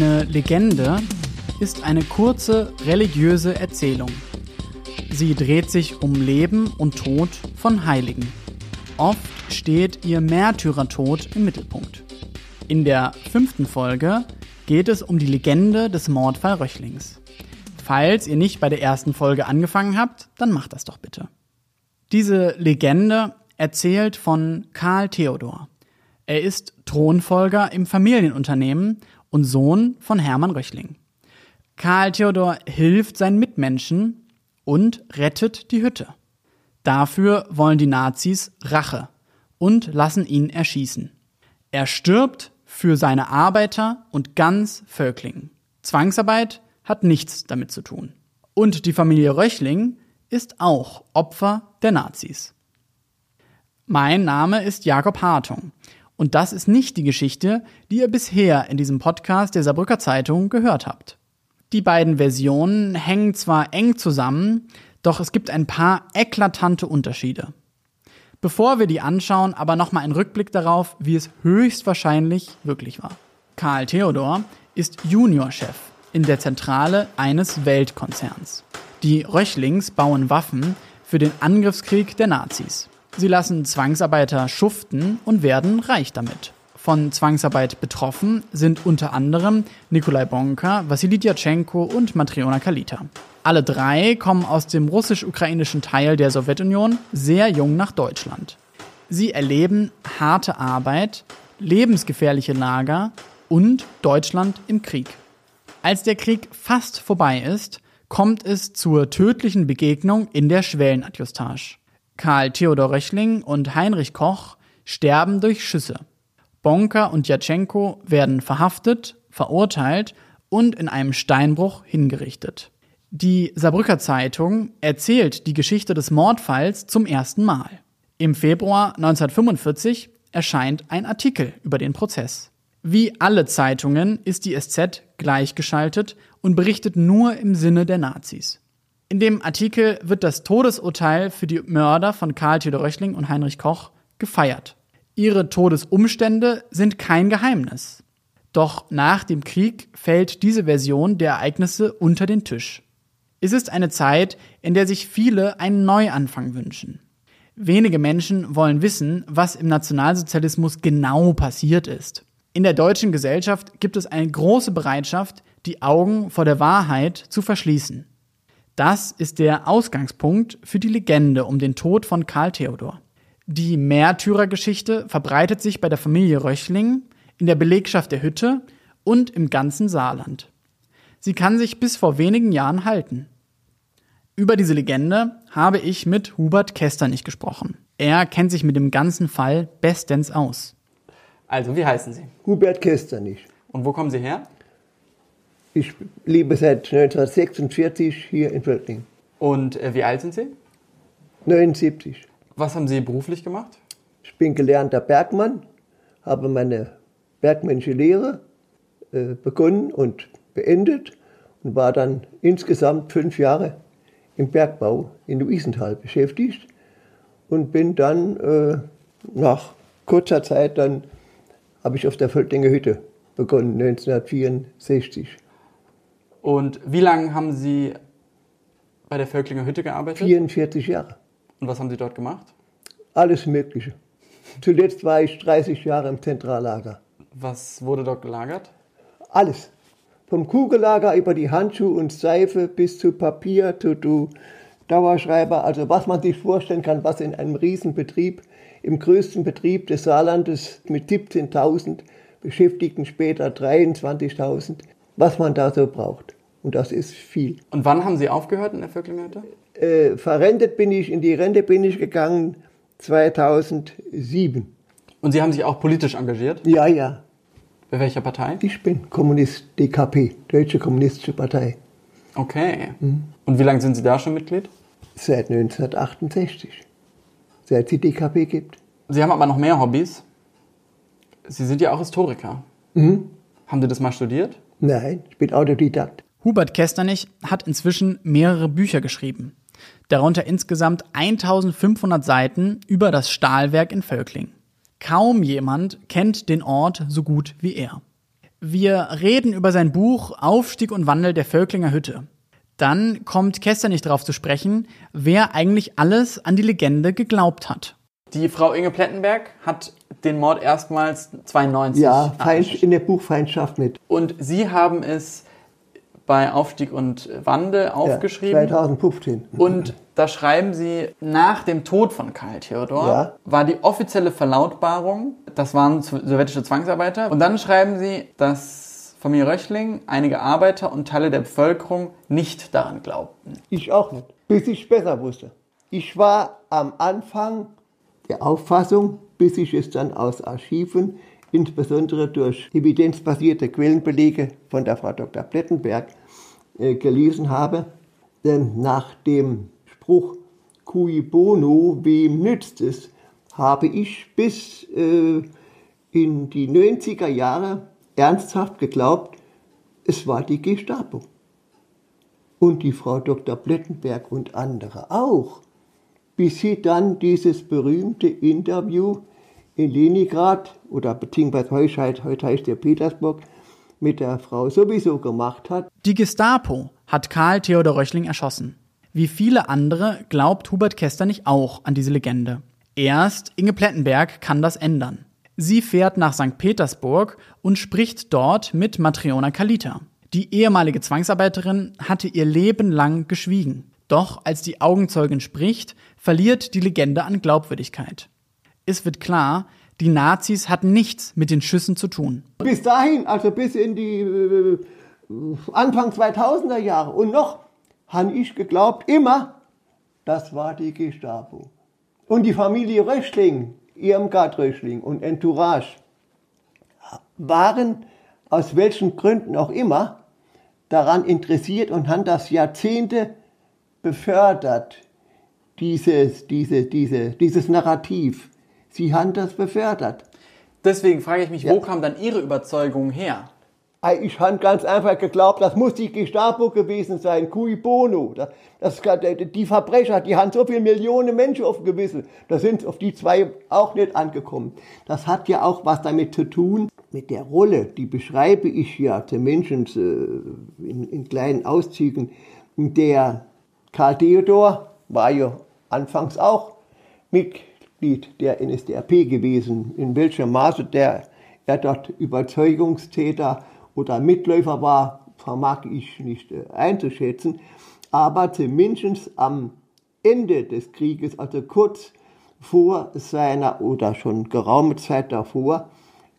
Eine Legende ist eine kurze religiöse Erzählung. Sie dreht sich um Leben und Tod von Heiligen. Oft steht ihr Märtyrertod im Mittelpunkt. In der fünften Folge geht es um die Legende des Mordfall Röchlings. Falls ihr nicht bei der ersten Folge angefangen habt, dann macht das doch bitte. Diese Legende erzählt von Karl Theodor. Er ist Thronfolger im Familienunternehmen und Sohn von Hermann Röchling. Karl Theodor hilft seinen Mitmenschen und rettet die Hütte. Dafür wollen die Nazis Rache und lassen ihn erschießen. Er stirbt für seine Arbeiter und ganz Völklingen. Zwangsarbeit hat nichts damit zu tun. Und die Familie Röchling ist auch Opfer der Nazis. Mein Name ist Jakob Hartung und das ist nicht die Geschichte, die ihr bisher in diesem Podcast der Saarbrücker Zeitung gehört habt. Die beiden Versionen hängen zwar eng zusammen, doch es gibt ein paar eklatante Unterschiede. Bevor wir die anschauen, aber nochmal ein Rückblick darauf, wie es höchstwahrscheinlich wirklich war. Karl Theodor ist Juniorchef in der Zentrale eines Weltkonzerns. Die Röchlings bauen Waffen für den Angriffskrieg der Nazis. Sie lassen Zwangsarbeiter schuften und werden reich damit. Von Zwangsarbeit betroffen sind unter anderem Nikolai Bonka, Wassili Djatschenko und Matriona Kalita. Alle drei kommen aus dem russisch-ukrainischen Teil der Sowjetunion sehr jung nach Deutschland. Sie erleben harte Arbeit, lebensgefährliche Lager und Deutschland im Krieg. Als der Krieg fast vorbei ist, kommt es zur tödlichen Begegnung in der Schwellenadjustage. Karl Theodor Röchling und Heinrich Koch sterben durch Schüsse. Bonka und Jatschenko werden verhaftet, verurteilt und in einem Steinbruch hingerichtet. Die Saarbrücker Zeitung erzählt die Geschichte des Mordfalls zum ersten Mal. Im Februar 1945 erscheint ein Artikel über den Prozess. Wie alle Zeitungen ist die SZ gleichgeschaltet und berichtet nur im Sinne der Nazis. In dem Artikel wird das Todesurteil für die Mörder von Karl Theodor Röchling und Heinrich Koch gefeiert. Ihre Todesumstände sind kein Geheimnis. Doch nach dem Krieg fällt diese Version der Ereignisse unter den Tisch. Es ist eine Zeit, in der sich viele einen Neuanfang wünschen. Wenige Menschen wollen wissen, was im Nationalsozialismus genau passiert ist. In der deutschen Gesellschaft gibt es eine große Bereitschaft, die Augen vor der Wahrheit zu verschließen. Das ist der Ausgangspunkt für die Legende um den Tod von Karl Theodor. Die Märtyrergeschichte verbreitet sich bei der Familie Röchling, in der Belegschaft der Hütte und im ganzen Saarland. Sie kann sich bis vor wenigen Jahren halten. Über diese Legende habe ich mit Hubert Kesternich gesprochen. Er kennt sich mit dem ganzen Fall bestens aus. Also, wie heißen Sie? Hubert Kesternich. Und wo kommen Sie her? Ich lebe seit 1946 hier in Völkling. Und äh, wie alt sind Sie? 79. Was haben Sie beruflich gemacht? Ich bin gelernter Bergmann, habe meine bergmännische Lehre äh, begonnen und beendet und war dann insgesamt fünf Jahre im Bergbau in Luisenthal beschäftigt und bin dann äh, nach kurzer Zeit dann habe ich auf der Völklinger Hütte begonnen 1964. Und wie lange haben Sie bei der Völklinger Hütte gearbeitet? 44 Jahre. Und was haben Sie dort gemacht? Alles Mögliche. Zuletzt war ich 30 Jahre im Zentrallager. Was wurde dort gelagert? Alles. Vom Kugellager über die Handschuhe und Seife bis zu Papier, To-Do, Dauerschreiber, also was man sich vorstellen kann, was in einem Riesenbetrieb, im größten Betrieb des Saarlandes mit 17.000 Beschäftigten, später 23.000, was man da so braucht. Und das ist viel. Und wann haben Sie aufgehört in der Völklingerte? Äh, verrentet bin ich, in die Rente bin ich gegangen 2007. Und Sie haben sich auch politisch engagiert? Ja, ja. Bei welcher Partei? Ich bin Kommunist, DKP, Deutsche Kommunistische Partei. Okay. Mhm. Und wie lange sind Sie da schon Mitglied? Seit 1968. Seit es die DKP gibt. Sie haben aber noch mehr Hobbys. Sie sind ja auch Historiker. Mhm. Haben Sie das mal studiert? Nein, ich bin Autodidakt. Hubert Kesternich hat inzwischen mehrere Bücher geschrieben. Darunter insgesamt 1500 Seiten über das Stahlwerk in Völkling. Kaum jemand kennt den Ort so gut wie er. Wir reden über sein Buch Aufstieg und Wandel der Völklinger Hütte. Dann kommt Kester nicht darauf zu sprechen, wer eigentlich alles an die Legende geglaubt hat. Die Frau Inge Plettenberg hat den Mord erstmals 92 Ja, Feind, angeschrieben. in der Buchfeindschaft mit. Und Sie haben es bei Aufstieg und Wandel aufgeschrieben. Ja, 2015. Und da schreiben Sie, nach dem Tod von Karl Theodor Ja. war die offizielle Verlautbarung, das waren so- sowjetische Zwangsarbeiter. Und dann schreiben Sie, dass Familie Röchling, einige Arbeiter und Teile der Bevölkerung nicht daran glaubten. Ich auch nicht. Bis ich besser wusste. Ich war am Anfang der Auffassung, bis ich es dann aus Archiven, insbesondere durch evidenzbasierte Quellenbelege von der Frau Dr. Plettenberg, äh, gelesen habe, denn nach dem Spruch cui bono, wem nützt es, habe ich bis äh, in die 90er Jahre ernsthaft geglaubt, es war die Gestapo. Und die Frau Dr. Plettenberg und andere auch. Bis sie dann dieses berühmte Interview in Leningrad oder beziehungsweise heute, heute heißt der Petersburg mit der Frau sowieso gemacht hat. Die Gestapo hat Karl Theodor Röchling erschossen. Wie viele andere glaubt Hubert Kester nicht auch an diese Legende. Erst Inge Plettenberg kann das ändern. Sie fährt nach St. Petersburg und spricht dort mit Matriona Kalita. Die ehemalige Zwangsarbeiterin hatte ihr Leben lang geschwiegen. Doch als die Augenzeugin spricht, verliert die Legende an Glaubwürdigkeit. Es wird klar, die Nazis hatten nichts mit den Schüssen zu tun. Bis dahin, also bis in die äh, Anfang 2000er Jahre und noch, habe ich geglaubt, immer, das war die Gestapo. Und die Familie Röchling, Irmgard Röchling und Entourage waren aus welchen Gründen auch immer daran interessiert und haben das Jahrzehnte befördert, dieses, diese, diese, dieses Narrativ. Sie haben das befördert. Deswegen frage ich mich, Ja. wo kam dann Ihre Überzeugung her? Ich habe ganz einfach geglaubt, das muss die Gestapo gewesen sein, cui bono. Das, das, die Verbrecher, die haben so viele Millionen Menschen auf dem Gewissen, da sind auf die zwei auch nicht angekommen. Das hat ja auch was damit zu tun, mit der Rolle, die beschreibe ich ja der Menschen äh, in, in kleinen Auszügen. Der Karl Theodor war ja anfangs auch Mitglied der NSDAP gewesen. In welchem Maße der, er dort Überzeugungstäter oder Mitläufer war, vermag ich nicht äh, einzuschätzen. Aber zumindest am Ende des Krieges, also kurz vor seiner oder schon geraume Zeit davor,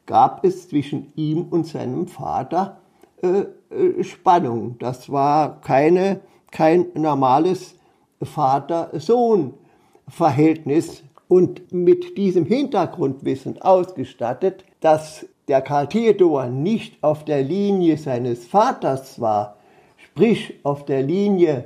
gab es zwischen ihm und seinem Vater äh, äh, Spannung. Das war keine, kein normales Vater-Sohn-Verhältnis. Und mit diesem Hintergrundwissen ausgestattet, dass der Karl Theodor nicht auf der Linie seines Vaters war, sprich auf der Linie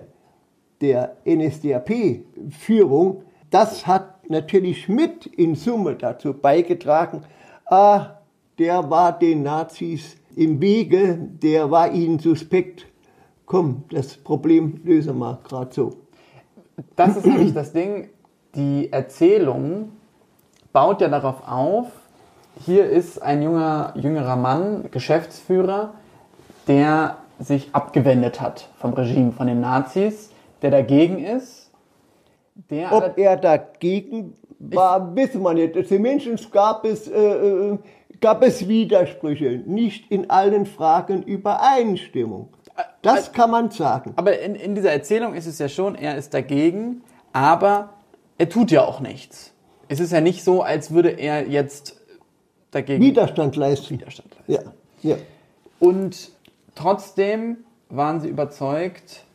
der NSDAP-Führung, das hat natürlich mit in Summe dazu beigetragen, ah, der war den Nazis im Wege, der war ihnen suspekt. Komm, das Problem lösen wir gerade so. Das ist nämlich das Ding, die Erzählung baut ja darauf auf, hier ist ein junger, jüngerer Mann, Geschäftsführer, der sich abgewendet hat vom Regime, von den Nazis, der dagegen ist. Der Ob er dagegen war, wissen wir nicht. Zumindest gab es, äh, äh, gab es Widersprüche, nicht in allen Fragen Übereinstimmung. Das kann man sagen. aber in, in dieser Erzählung ist es ja schon, er ist dagegen, aber er tut ja auch nichts. Es ist ja nicht so, als würde er jetzt dagegen Widerstand leisten. Widerstand leisten. Ja, ja. Und trotzdem waren sie überzeugt,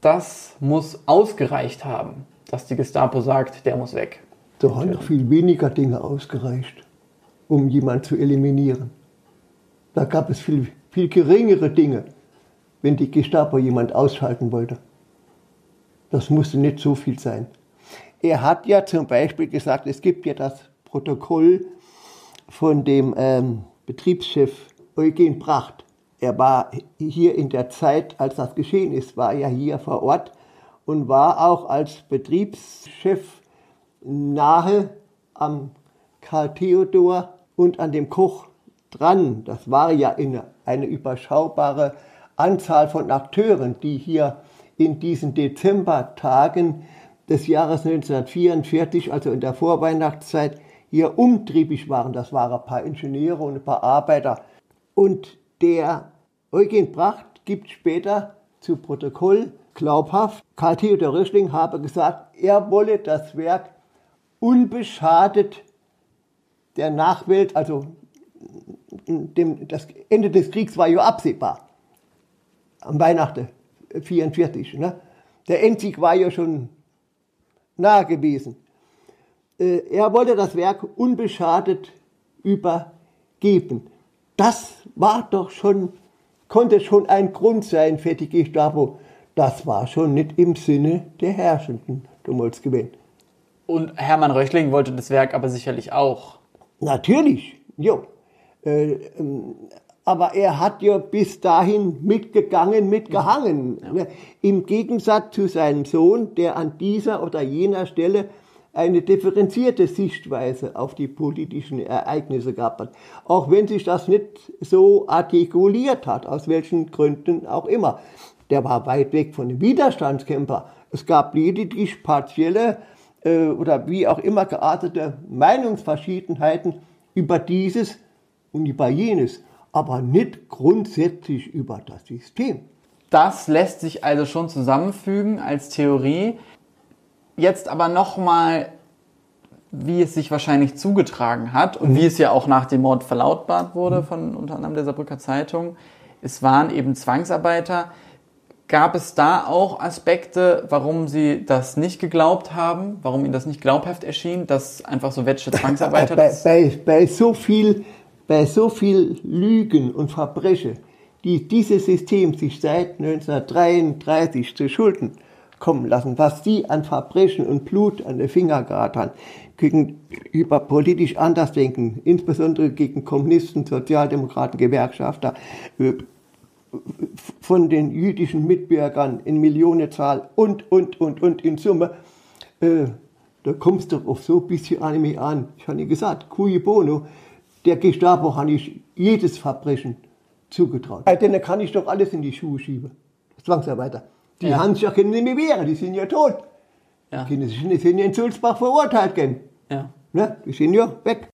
das muss ausgereicht haben, dass die Gestapo sagt, der muss weg. Da haben noch viel weniger Dinge ausgereicht, um jemanden zu eliminieren. Da gab es viel, viel geringere Dinge, wenn die Gestapo jemand ausschalten wollte. Das musste nicht so viel sein. Er hat ja zum Beispiel gesagt, es gibt ja das Protokoll von dem ähm, Betriebschef Eugen Pracht. Er war hier in der Zeit, als das geschehen ist, war er hier vor Ort und war auch als Betriebschef nahe am Karl Theodor und an dem Koch dran. Das war ja in eine überschaubare Anzahl von Akteuren, die hier in diesen Dezembertagen des Jahres 1944, also in der Vorweihnachtszeit, hier umtriebig waren. Das waren ein paar Ingenieure und ein paar Arbeiter. Und der Eugen Bracht gibt später zu Protokoll glaubhaft, Karl Theodor Röschling habe gesagt, er wolle das Werk unbeschadet der Nachwelt, also dem, das Ende des Kriegs war ja absehbar. Am Weihnachten 44. Ne? Der Endsieg war ja schon nahe gewesen. Äh, er wollte das Werk unbeschadet übergeben. Das war doch schon, konnte schon ein Grund sein für die Gestapo. Das war schon nicht im Sinne der Herrschenden damals gewesen. Und Hermann Röchling wollte das Werk aber sicherlich auch. Natürlich, jo. Äh, ähm, aber er hat ja bis dahin mitgegangen, mitgehangen. Ja. Im Gegensatz zu seinem Sohn, der an dieser oder jener Stelle eine differenzierte Sichtweise auf die politischen Ereignisse gehabt hat. Auch wenn sich das nicht so artikuliert hat, aus welchen Gründen auch immer. Der war weit weg von dem Widerstandskämpfer. Es gab lediglich partielle äh, oder wie auch immer geartete Meinungsverschiedenheiten über dieses und über jenes, aber nicht grundsätzlich über das System. Das lässt sich also schon zusammenfügen als Theorie. Jetzt aber nochmal, wie es sich wahrscheinlich zugetragen hat und mhm. wie es ja auch nach dem Mord verlautbart wurde mhm. von unter anderem der Saarbrücker Zeitung. Es waren eben Zwangsarbeiter. Gab es da auch Aspekte, warum Sie das nicht geglaubt haben, warum Ihnen das nicht glaubhaft erschien, dass einfach so wetsche Zwangsarbeiter bei, bei, bei, so viel, bei so viel Lügen und Verbrechen, die dieses System sich seit 1933 zu Schulden kommen lassen, was sie an Verbrechen und Blut an den Finger gehabt haben, gegenüber politisch Andersdenken, insbesondere gegen Kommunisten, Sozialdemokraten, Gewerkschafter, äh, von den jüdischen Mitbürgern in Millionenzahl und, und, und, und in Summe, äh, da kommst du auf so ein bisschen Anime an. Ich habe gesagt, cui bono, der Gestapo habe ich jedes Verbrechen zugetraut. Äh, denn da kann ich doch alles in die Schuhe schieben. Zwangsarbeiter. Die ja. haben sich ja nicht mehr wehren, die sind ja tot. Ja. Die sind ja in Sulzbach verurteilt gehen. Ja. Ne? Die sind ja weg.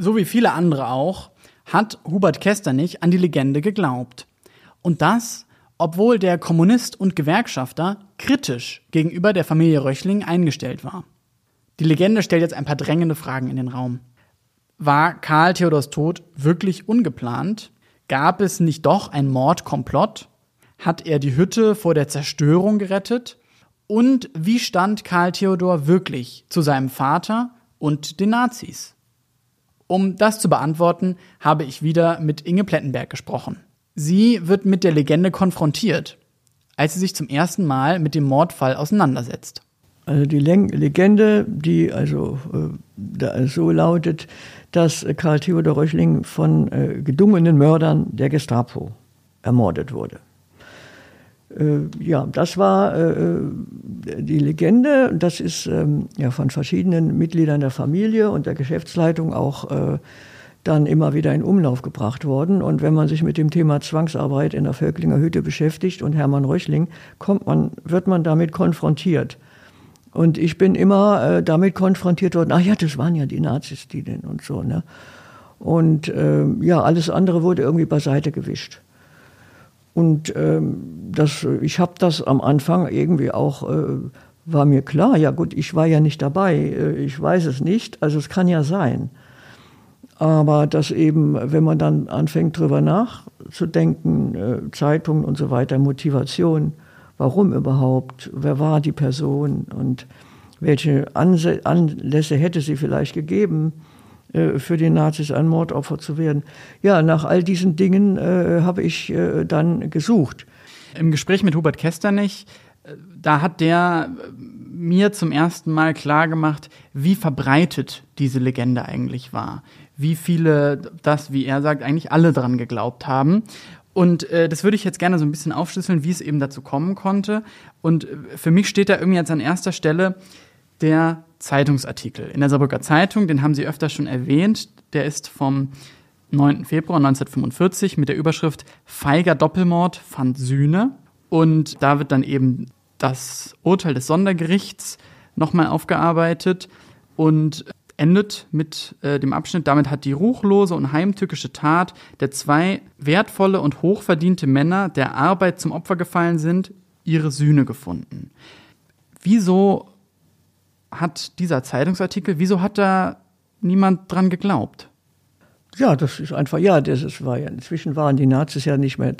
so wie viele andere auch, hat Hubert Kesternich an die Legende geglaubt. Und das, obwohl der Kommunist und Gewerkschafter kritisch gegenüber der Familie Röchling eingestellt war. Die Legende stellt jetzt ein paar drängende Fragen in den Raum. War Karl Theodors Tod wirklich ungeplant? Gab es nicht doch ein Mordkomplott? Hat er die Hütte vor der Zerstörung gerettet? Und wie stand Karl Theodor wirklich zu seinem Vater und den Nazis? Um das zu beantworten, habe ich wieder mit Inge Plettenberg gesprochen. Sie wird mit der Legende konfrontiert, als sie sich zum ersten Mal mit dem Mordfall auseinandersetzt. Also die Legende, die also äh, so lautet, dass Karl Theodor Röchling von äh, gedungenen Mördern der Gestapo ermordet wurde. Äh, ja, das war äh, äh, die Legende. Das ist ähm, ja von verschiedenen Mitgliedern der Familie und der Geschäftsleitung auch äh, dann immer wieder in Umlauf gebracht worden. Und wenn man sich mit dem Thema Zwangsarbeit in der Völklinger Hütte beschäftigt und Hermann Röchling, kommt man, wird man damit konfrontiert. Und ich bin immer äh, damit konfrontiert worden, ach ja, das waren ja die Nazis, die denn und so. Ne? Und äh, ja, alles andere wurde irgendwie beiseite gewischt. Und ähm, das, ich habe das am Anfang irgendwie auch, äh, war mir klar, ja gut, ich war ja nicht dabei, äh, ich weiß es nicht, also es kann ja sein. Aber dass eben, wenn man dann anfängt drüber nachzudenken, äh, Zeitungen und so weiter, Motivation, warum überhaupt, wer war die Person und welche Anlässe hätte sie vielleicht gegeben, äh, für die Nazis ein Mordopfer zu werden. Ja, nach all diesen Dingen äh, habe ich äh, dann gesucht. Im Gespräch mit Hubert Kesternich, äh, da hat der mir zum ersten Mal klar gemacht, wie verbreitet diese Legende eigentlich war. Wie viele das, wie er sagt, eigentlich alle dran geglaubt haben. Und äh, das würde ich jetzt gerne so ein bisschen aufschlüsseln, wie es eben dazu kommen konnte. Und äh, für mich steht da irgendwie jetzt an erster Stelle der Zeitungsartikel in der Saarbrücker Zeitung, den haben Sie öfter schon erwähnt. Der ist vom 9. Februar 1945 mit der Überschrift Feiger Doppelmord fand Sühne. Und da wird dann eben das Urteil des Sondergerichts nochmal aufgearbeitet und endet mit äh, dem Abschnitt, damit hat die ruchlose und heimtückische Tat, der zwei wertvolle und hochverdiente Männer der Arbeit zum Opfer gefallen sind, ihre Sühne gefunden. Wieso hat dieser Zeitungsartikel, wieso hat da niemand dran geglaubt? Ja, das ist einfach, ja, das ist, war ja, inzwischen waren die Nazis ja nicht mehr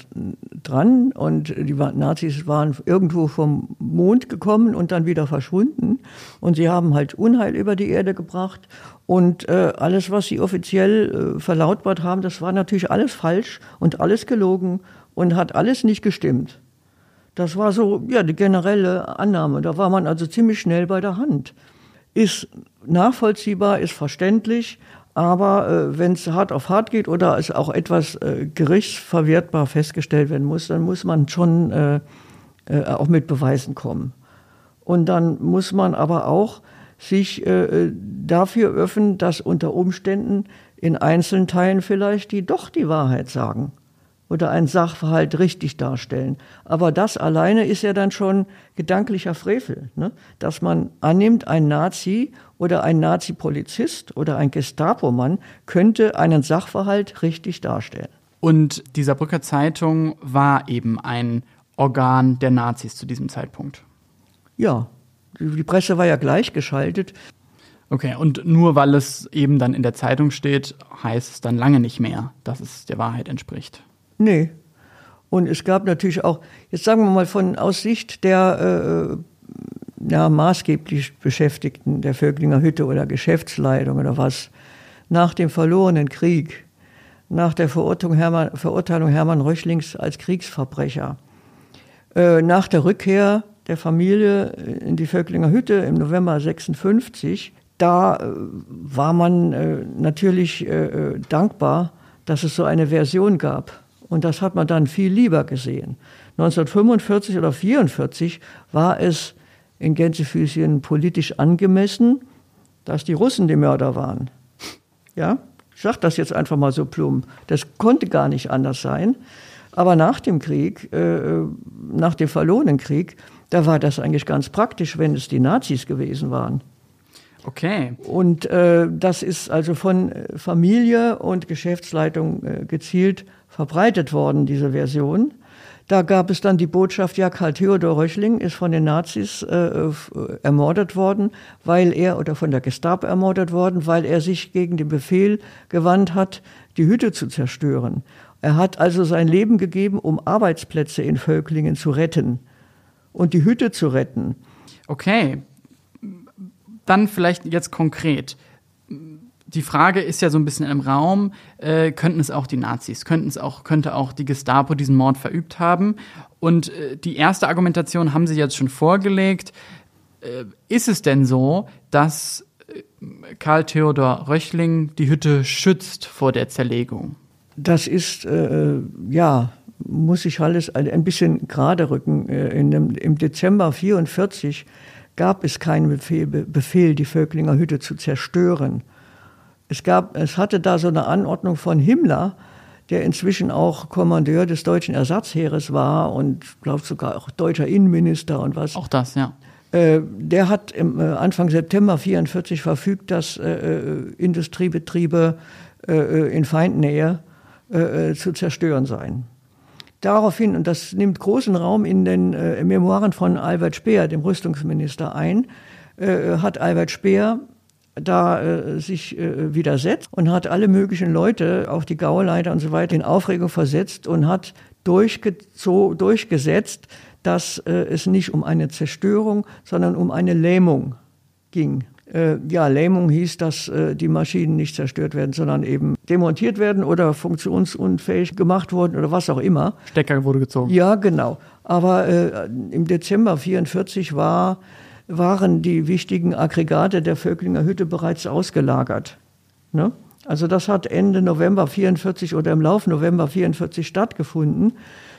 dran und die Nazis waren irgendwo vom Mond gekommen und dann wieder verschwunden und sie haben halt Unheil über die Erde gebracht und äh, alles, was sie offiziell äh, verlautbart haben, das war natürlich alles falsch und alles gelogen und hat alles nicht gestimmt. Das war so, ja, die generelle Annahme. Da war man also ziemlich schnell bei der Hand. Ist nachvollziehbar, ist verständlich, aber äh, wenn es hart auf hart geht oder es auch etwas äh, gerichtsverwertbar festgestellt werden muss, dann muss man schon äh, äh, auch mit Beweisen kommen. Und dann muss man aber auch sich äh, dafür öffnen, dass unter Umständen in einzelnen Teilen vielleicht die doch die Wahrheit sagen oder einen Sachverhalt richtig darstellen. Aber das alleine ist ja dann schon gedanklicher Frevel, ne? dass man annimmt, ein Nazi oder ein Nazi-Polizist oder ein Gestapo-Mann könnte einen Sachverhalt richtig darstellen. Und die Saarbrücker Zeitung war eben ein Organ der Nazis zu diesem Zeitpunkt. Ja, die Presse war ja gleichgeschaltet. Okay, und nur weil es eben dann in der Zeitung steht, heißt es dann lange nicht mehr, dass es der Wahrheit entspricht. Nee. Und es gab natürlich auch, jetzt sagen wir mal von aus Sicht der äh, ja, maßgeblich Beschäftigten der Vöglinger Hütte oder Geschäftsleitung oder was, nach dem verlorenen Krieg, nach der Verurteilung Hermann, Verurteilung Hermann Röchlings als Kriegsverbrecher, äh, nach der Rückkehr der Familie in die Vöcklinger Hütte im November 56, da äh, war man äh, natürlich äh, äh, dankbar, dass es so eine Version gab und das hat man dann viel lieber gesehen. 1945 oder 1944 war es in Gänsefüßchen politisch angemessen, dass die Russen die Mörder waren. Ja, ich sage das jetzt einfach mal so plump. Das konnte gar nicht anders sein. Aber nach dem Krieg, äh, nach dem verlorenen Krieg, da war das eigentlich ganz praktisch, wenn es die Nazis gewesen waren. Okay. Und äh, das ist also von Familie und Geschäftsleitung äh, gezielt verbreitet worden, diese Version. Da gab es dann die Botschaft, ja, Karl Theodor Röchling ist von den Nazis äh, äh, ermordet worden, weil er, oder von der Gestapo ermordet worden, weil er sich gegen den Befehl gewandt hat, die Hütte zu zerstören. Er hat also sein Leben gegeben, um Arbeitsplätze in Völklingen zu retten und die Hütte zu retten. Okay. Dann vielleicht jetzt konkret die Frage ist ja so ein bisschen im Raum, äh, könnten es auch die Nazis, könnten es auch, könnte auch die Gestapo diesen Mord verübt haben? Und äh, die erste Argumentation haben Sie jetzt schon vorgelegt. Äh, ist es denn so, dass äh, Karl Theodor Röchling die Hütte schützt vor der Zerlegung? Das ist, äh, ja, muss ich alles ein bisschen gerade rücken. Äh, dem, Im Dezember 1944 gab es keinen Befehl, Befehl, die Völklinger Hütte zu zerstören es gab, es hatte da so eine Anordnung von Himmler, der inzwischen auch Kommandeur des deutschen Ersatzheeres war und glaube sogar auch deutscher Innenminister und was. Auch das, ja. Äh, der hat im äh, Anfang September 44 verfügt, dass äh, äh Industriebetriebe in Feindnähe zu zerstören seien. Daraufhin, und das nimmt großen Raum in den Memoiren von Albert Speer, dem Rüstungsminister, ein, hat Albert Speer da äh, sich äh, widersetzt und hat alle möglichen Leute, auch die Gauleiter und so weiter, in Aufregung versetzt und hat durchgesetzt, dass äh, es nicht um eine Zerstörung, sondern um eine Lähmung ging. Äh, ja, Lähmung hieß, dass äh, die Maschinen nicht zerstört werden, sondern eben demontiert werden oder funktionsunfähig gemacht wurden oder was auch immer. Stecker wurde gezogen. Ja, genau. Aber äh, im Dezember 44 war waren die wichtigen Aggregate der Völklinger Hütte bereits ausgelagert. Ne? Also das hat Ende November 44 oder im Lauf November 44 stattgefunden,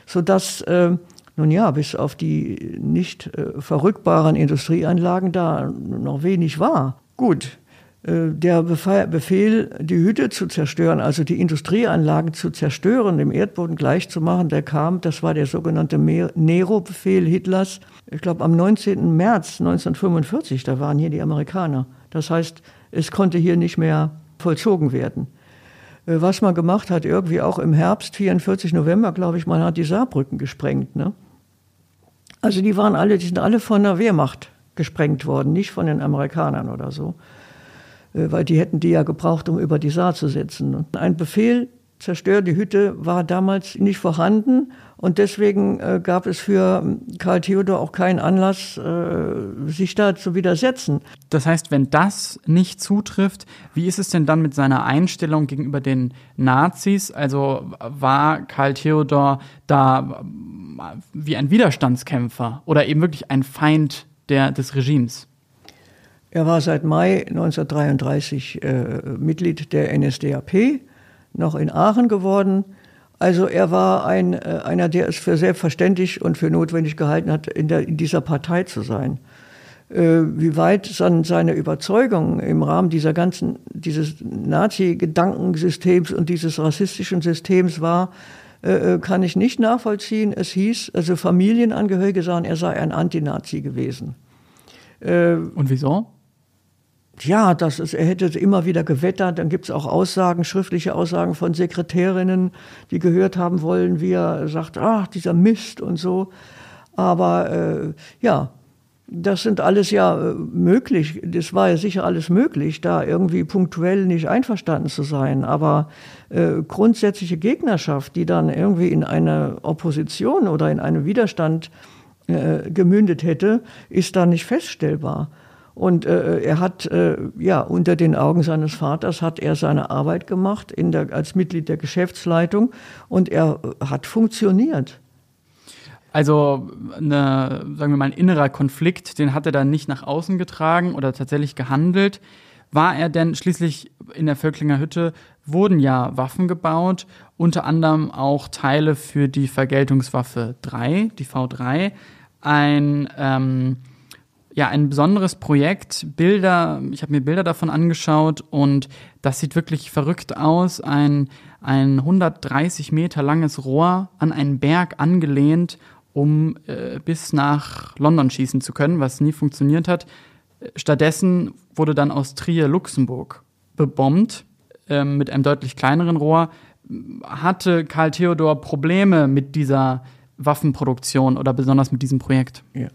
sodass äh, nun ja, bis auf die nicht äh, verrückbaren Industrieanlagen da noch wenig war. Gut, der Befehl, die Hütte zu zerstören, also die Industrieanlagen zu zerstören, dem Erdboden gleichzumachen, der kam, das war der sogenannte Nero-Befehl Hitlers, ich glaube am 19. März 1945, da waren hier die Amerikaner. Das heißt, es konnte hier nicht mehr vollzogen werden. Äh, was man gemacht hat, irgendwie auch im Herbst, 44 November, glaube ich, man hat die Saarbrücken gesprengt. Ne? Also die waren alle, die sind alle von der Wehrmacht gesprengt worden, nicht von den Amerikanern oder so. Äh, weil die hätten die ja gebraucht, um über die Saar zu setzen. Ein Befehl, zerstört die Hütte, war damals nicht vorhanden und deswegen äh, gab es für ähm, Karl Theodor auch keinen Anlass, äh, sich da zu widersetzen. Das heißt, wenn das nicht zutrifft, wie ist es denn dann mit seiner Einstellung gegenüber den Nazis? Also war Karl Theodor da äh, wie ein Widerstandskämpfer oder eben wirklich ein Feind der, des Regimes? Er war seit Mai 1933 äh, Mitglied der NSDAP, noch in Aachen geworden also er war ein, äh, einer, der es für selbstverständlich und für notwendig gehalten hat, in, der, in dieser Partei zu sein. Äh, wie weit dann seine Überzeugung im Rahmen dieser ganzen, dieses Nazi-Gedankensystems und dieses rassistischen Systems war, äh, kann ich nicht nachvollziehen. Es hieß, also Familienangehörige sahen, er sei ein Antinazi gewesen. Und wieso? Ja, das ist, er hätte immer wieder gewettert. Dann gibt es auch Aussagen, schriftliche Aussagen von Sekretärinnen, die gehört haben wollen, wie er sagt, ach, dieser Mist und so. Aber äh, ja, das sind alles ja äh, möglich. Das war ja sicher alles möglich, da irgendwie punktuell nicht einverstanden zu sein. Aber äh, grundsätzliche Gegnerschaft, die dann irgendwie in eine Opposition oder in einen Widerstand äh, gemündet hätte, ist da nicht feststellbar. Und äh, er hat, äh, ja, unter den Augen seines Vaters hat er seine Arbeit gemacht in der, als Mitglied der Geschäftsleitung und er äh, hat funktioniert. Also, eine, sagen wir mal, ein innerer Konflikt, den hat er dann nicht nach außen getragen oder tatsächlich gehandelt. War er denn schließlich in der Völklinger Hütte, wurden ja Waffen gebaut, unter anderem auch Teile für die Vergeltungswaffe 3, die V3, ein ähm, ja ein besonderes Projekt. Bilder, ich habe mir Bilder davon angeschaut und das sieht wirklich verrückt aus. Ein, ein 130 Meter langes Rohr an einen Berg angelehnt, um äh, bis nach London schießen zu können, was nie funktioniert hat. Stattdessen wurde dann aus Trier Luxemburg bebombt äh, mit einem deutlich kleineren Rohr. Hatte Karl Theodor Probleme mit dieser Waffenproduktion oder besonders mit diesem Projekt? Ja.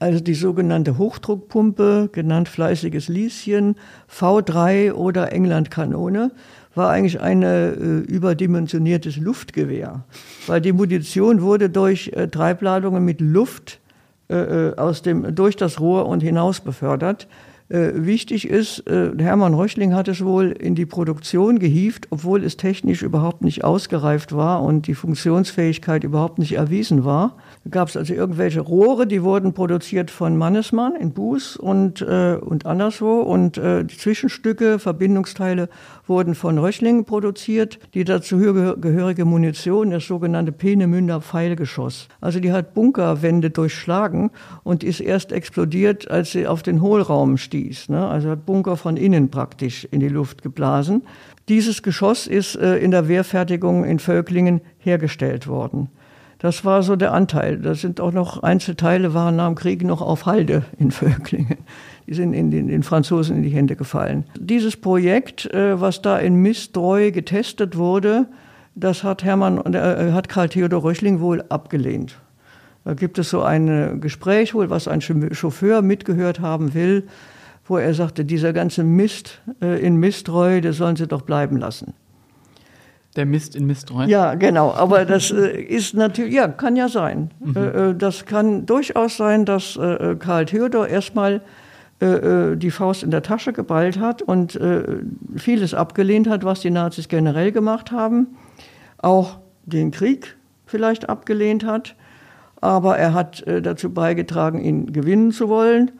Also die sogenannte Hochdruckpumpe, genannt fleißiges Lieschen, V3 oder Englandkanone, war eigentlich ein äh, überdimensioniertes Luftgewehr, weil die Munition wurde durch äh, Treibladungen mit Luft äh, äh aus dem, durch das Rohr und hinaus befördert. Äh, wichtig ist, äh, Hermann Röchling hat es wohl in die Produktion gehievt, obwohl es technisch überhaupt nicht ausgereift war und die Funktionsfähigkeit überhaupt nicht erwiesen war. Da gab es also irgendwelche Rohre, die wurden produziert von Mannesmann in Buß und, äh, und anderswo und äh, die Zwischenstücke, Verbindungsteile wurden von Röchling produziert. Die dazu gehörige Munition, das sogenannte Peenemünder Pfeilgeschoss. Also die hat Bunkerwände durchschlagen und ist erst explodiert, als sie auf den Hohlraum stieß. Ne? Also hat Bunker von innen praktisch in die Luft geblasen. Dieses Geschoss ist äh, in der Wehrfertigung in Völklingen hergestellt worden. Das war so der Anteil. Da sind auch noch Einzelteile waren nach dem Krieg noch auf Halde in Völklingen. Die sind in den, den Franzosen in die Hände gefallen. Dieses Projekt, äh, was da in Mistreu getestet wurde, das hat Hermann, äh, hat Karl Theodor Röchling wohl abgelehnt. Da gibt es so ein Gespräch wohl, was ein Chauffeur mitgehört haben will, wo er sagte, dieser ganze Mist äh, in Mistreu, das sollen sie doch bleiben lassen. Der Mist in Mistreu? Ja, genau. Aber das äh, ist natürlich, ja, kann ja sein. Mhm. Äh, äh das kann durchaus sein, dass äh, Karl Theodor erstmal äh, äh, die Faust in der Tasche geballt hat und äh, vieles abgelehnt hat, was die Nazis generell gemacht haben, auch den Krieg vielleicht abgelehnt hat, aber er hat dazu beigetragen, ihn gewinnen zu wollen.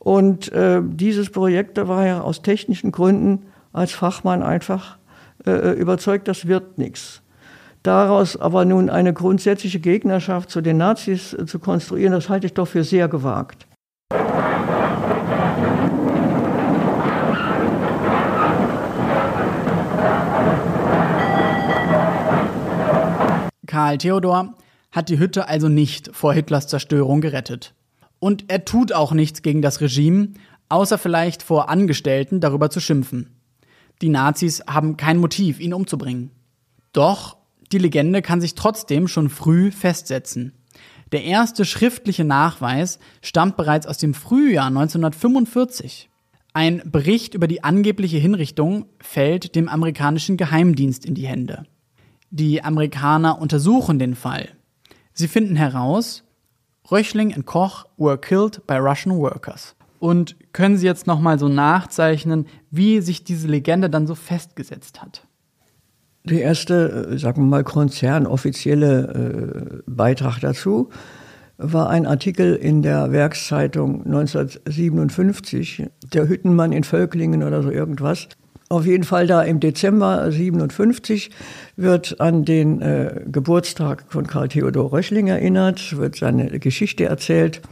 Und dieses Projekt da war ja aus technischen Gründen als Fachmann einfach äh, überzeugt, das wird nichts. Daraus aber nun eine grundsätzliche Gegnerschaft zu den Nazis äh, zu konstruieren, das halte ich doch für sehr gewagt. Karl Theodor hat die Hütte also nicht vor Hitlers Zerstörung gerettet. Und er tut auch nichts gegen das Regime, außer vielleicht vor Angestellten darüber zu schimpfen. Die Nazis haben kein Motiv, ihn umzubringen. Doch die Legende kann sich trotzdem schon früh festsetzen. Der erste schriftliche Nachweis stammt bereits aus dem Frühjahr 1945. Ein Bericht über die angebliche Hinrichtung fällt dem amerikanischen Geheimdienst in die Hände. Die Amerikaner untersuchen den Fall. Sie finden heraus, Röchling und Koch were killed by Russian workers. Und können Sie jetzt nochmal so nachzeichnen, wie sich diese Legende dann so festgesetzt hat? Der erste, äh, sagen wir mal, konzernoffizielle äh, Beitrag dazu war ein Artikel in der Werkszeitung 1957, der Hüttenmann in Völklingen oder so irgendwas. Auf jeden Fall da im Dezember 57 wird an den äh, Geburtstag von Karl Theodor Röchling erinnert, wird seine Geschichte erzählt.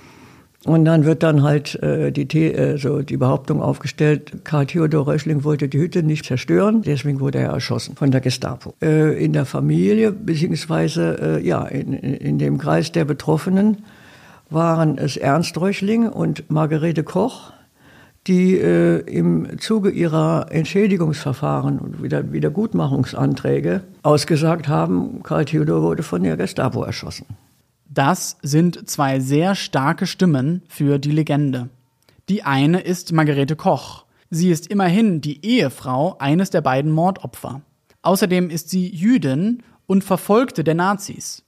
Und dann wird dann halt äh, die, äh, so die Behauptung aufgestellt, Karl Theodor Röschling wollte die Hütte nicht zerstören, deswegen wurde er erschossen von der Gestapo. Äh, in der Familie, beziehungsweise äh, ja, in, in dem Kreis der Betroffenen waren es Ernst Röchling und Margarete Koch, die äh, im Zuge ihrer Entschädigungsverfahren und Wieder Wiedergutmachungsanträge ausgesagt haben, Karl Theodor wurde von der Gestapo erschossen. Das sind zwei sehr starke Stimmen für die Legende. Die eine ist Margarete Koch. Sie ist immerhin die Ehefrau eines der beiden Mordopfer. Außerdem ist sie Jüdin und Verfolgte der Nazis.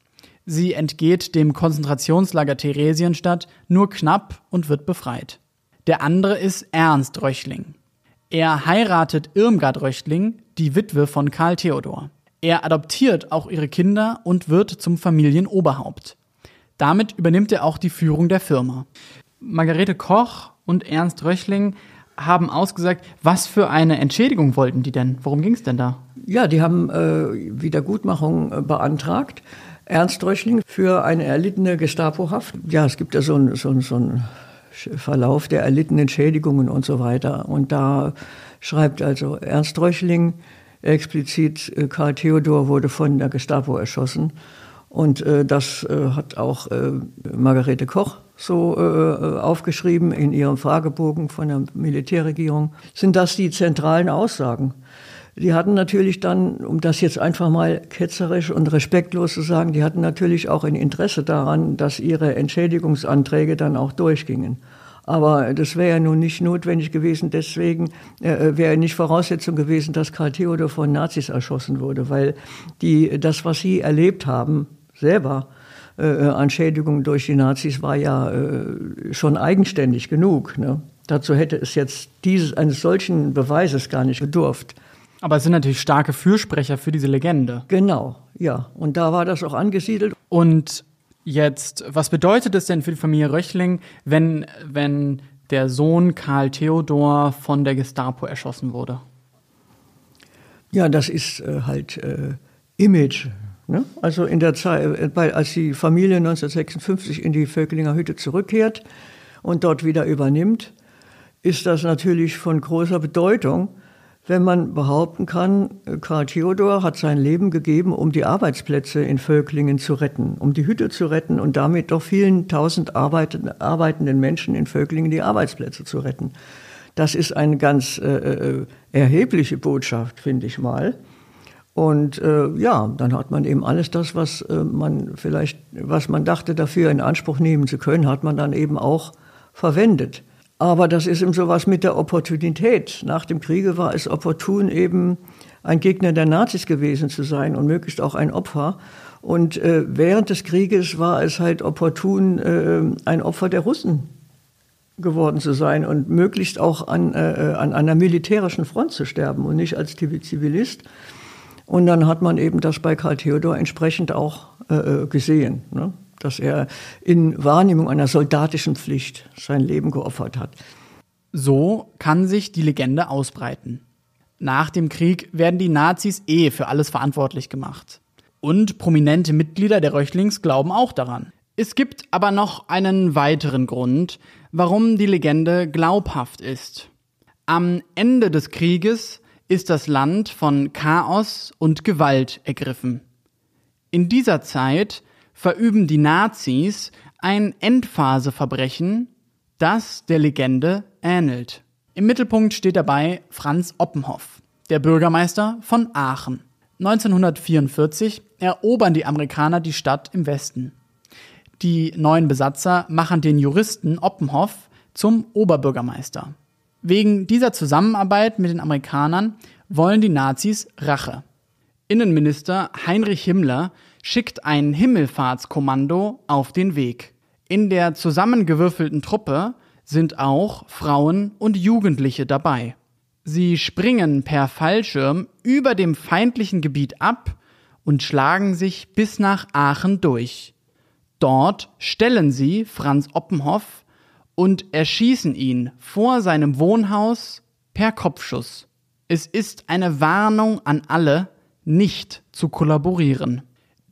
Sie entgeht dem Konzentrationslager Theresienstadt nur knapp und wird befreit. Der andere ist Ernst Röchling. Er heiratet Irmgard Röchling, die Witwe von Karl Theodor. Er adoptiert auch ihre Kinder und wird zum Familienoberhaupt. Damit übernimmt er auch die Führung der Firma. Margarete Koch und Ernst Röchling haben ausgesagt, was für eine Entschädigung wollten die denn? Worum ging es denn da? Ja, die haben äh, Wiedergutmachung äh, beantragt. Ernst Röchling für eine erlittene Gestapohaft. Ja, es gibt ja so einen so so ein Verlauf der erlittenen Schädigungen und so weiter. Und da schreibt also Ernst Röchling explizit, äh, Karl Theodor wurde von der Gestapo erschossen. Und äh, das äh, hat auch äh, Margarete Koch so äh, äh, aufgeschrieben in ihrem Fragebogen von der Militärregierung. Sind das die zentralen Aussagen? Die hatten natürlich dann, um das jetzt einfach mal ketzerisch und respektlos zu sagen, die hatten natürlich auch ein Interesse daran, dass ihre Entschädigungsanträge dann auch durchgingen. Aber das wäre ja nun nicht notwendig gewesen, deswegen äh, wäre nicht Voraussetzung gewesen, dass Karl Theodor von Nazis erschossen wurde, weil die, das, was sie erlebt haben, selber äh, an Schädigungen durch die Nazis war ja äh, schon eigenständig genug. Ne? Dazu hätte es jetzt dieses, eines solchen Beweises gar nicht bedurft. Aber es sind natürlich starke Fürsprecher für diese Legende. Genau, ja. Und da war das auch angesiedelt. Und jetzt, was bedeutet es denn für die Familie Röchling, wenn, wenn der Sohn Karl Theodor von der Gestapo erschossen wurde? Ja, das ist äh, halt äh, Image. Ne? Also in der Zeit, weil als die Familie 1956 in die Völklinger Hütte zurückkehrt und dort wieder übernimmt, ist das natürlich von großer Bedeutung, wenn man behaupten kann, Karl Theodor hat sein Leben gegeben, um die Arbeitsplätze in Völklingen zu retten, um die Hütte zu retten und damit doch vielen tausend arbeitenden Menschen in Völklingen die Arbeitsplätze zu retten. Das ist eine ganz äh, äh erhebliche Botschaft, finde ich mal. Und äh, ja, dann hat man eben alles das, was äh, man vielleicht, was man dachte, dafür in Anspruch nehmen zu können, hat man dann eben auch verwendet. Aber das ist eben sowas mit der Opportunität. Nach dem Kriege war es opportun, eben ein Gegner der Nazis gewesen zu sein und möglichst auch ein Opfer. Und äh, während des Krieges war es halt opportun, äh, ein Opfer der Russen geworden zu sein und möglichst auch an, äh, an einer militärischen Front zu sterben und nicht als Zivilist. Und dann hat man eben das bei Karl Theodor entsprechend auch äh, äh, gesehen, ne? Dass er in Wahrnehmung einer soldatischen Pflicht sein Leben geopfert hat. So kann sich die Legende ausbreiten. Nach dem Krieg werden die Nazis eh für alles verantwortlich gemacht. Und prominente Mitglieder der Röchlings glauben auch daran. Es gibt aber noch einen weiteren Grund, warum die Legende glaubhaft ist. Am Ende des Krieges ist das Land von Chaos und Gewalt ergriffen. In dieser Zeit verüben die Nazis ein Endphaseverbrechen, das der Legende ähnelt. Im Mittelpunkt steht dabei Franz Oppenhoff, der Bürgermeister von Aachen. 1944 erobern die Amerikaner die Stadt im Westen. Die neuen Besatzer machen den Juristen Oppenhoff zum Oberbürgermeister. Wegen dieser Zusammenarbeit mit den Amerikanern wollen die Nazis Rache. Innenminister Heinrich Himmler schickt ein Himmelfahrtskommando auf den Weg. In der zusammengewürfelten Truppe sind auch Frauen und Jugendliche dabei. Sie springen per Fallschirm über dem feindlichen Gebiet ab und schlagen sich bis nach Aachen durch. Dort stellen sie Franz Oppenhoff und erschießen ihn vor seinem Wohnhaus per Kopfschuss. Es ist eine Warnung an alle, nicht zu kollaborieren.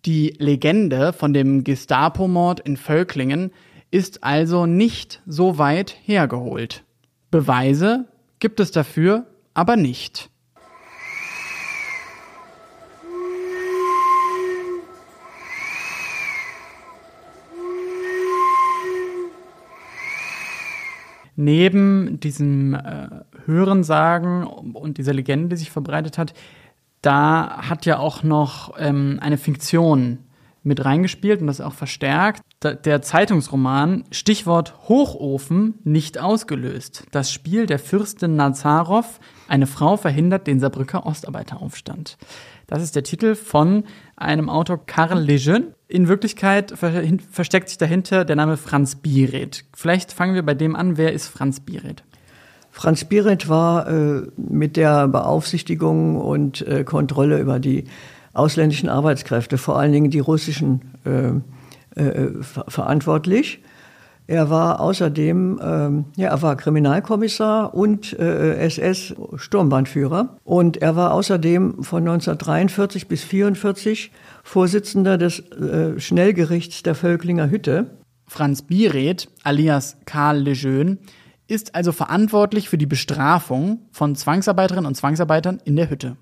Die Legende von dem Gestapo-Mord in Völklingen ist also nicht so weit hergeholt. Beweise gibt es dafür aber nicht. Neben diesem äh, Hörensagen und dieser Legende, die sich verbreitet hat, da hat ja auch noch ähm, eine Fiktion mit reingespielt und das auch verstärkt. Der Zeitungsroman Stichwort Hochofen nicht ausgelöst. Das Spiel der Fürstin Nazarov, eine Frau verhindert den Saarbrücker Ostarbeiteraufstand. Das ist der Titel von einem Autor Karl Lejeune. In Wirklichkeit versteckt sich dahinter der Name Franz Biret. Vielleicht fangen wir bei dem an. Wer ist Franz Biret? Franz Biret war äh, mit der Beaufsichtigung und äh, Kontrolle über die ausländischen Arbeitskräfte, vor allen Dingen die russischen, äh, äh, verantwortlich. Er war außerdem, ähm, ja, er war Kriminalkommissar und äh, SS-Sturmbandführer. Und er war außerdem von 1943 bis 1944 Vorsitzender des äh, Schnellgerichts der Völklinger Hütte. Franz Biret, alias Karl Lejeune, ist also verantwortlich für die Bestrafung von Zwangsarbeiterinnen und Zwangsarbeitern in der Hütte.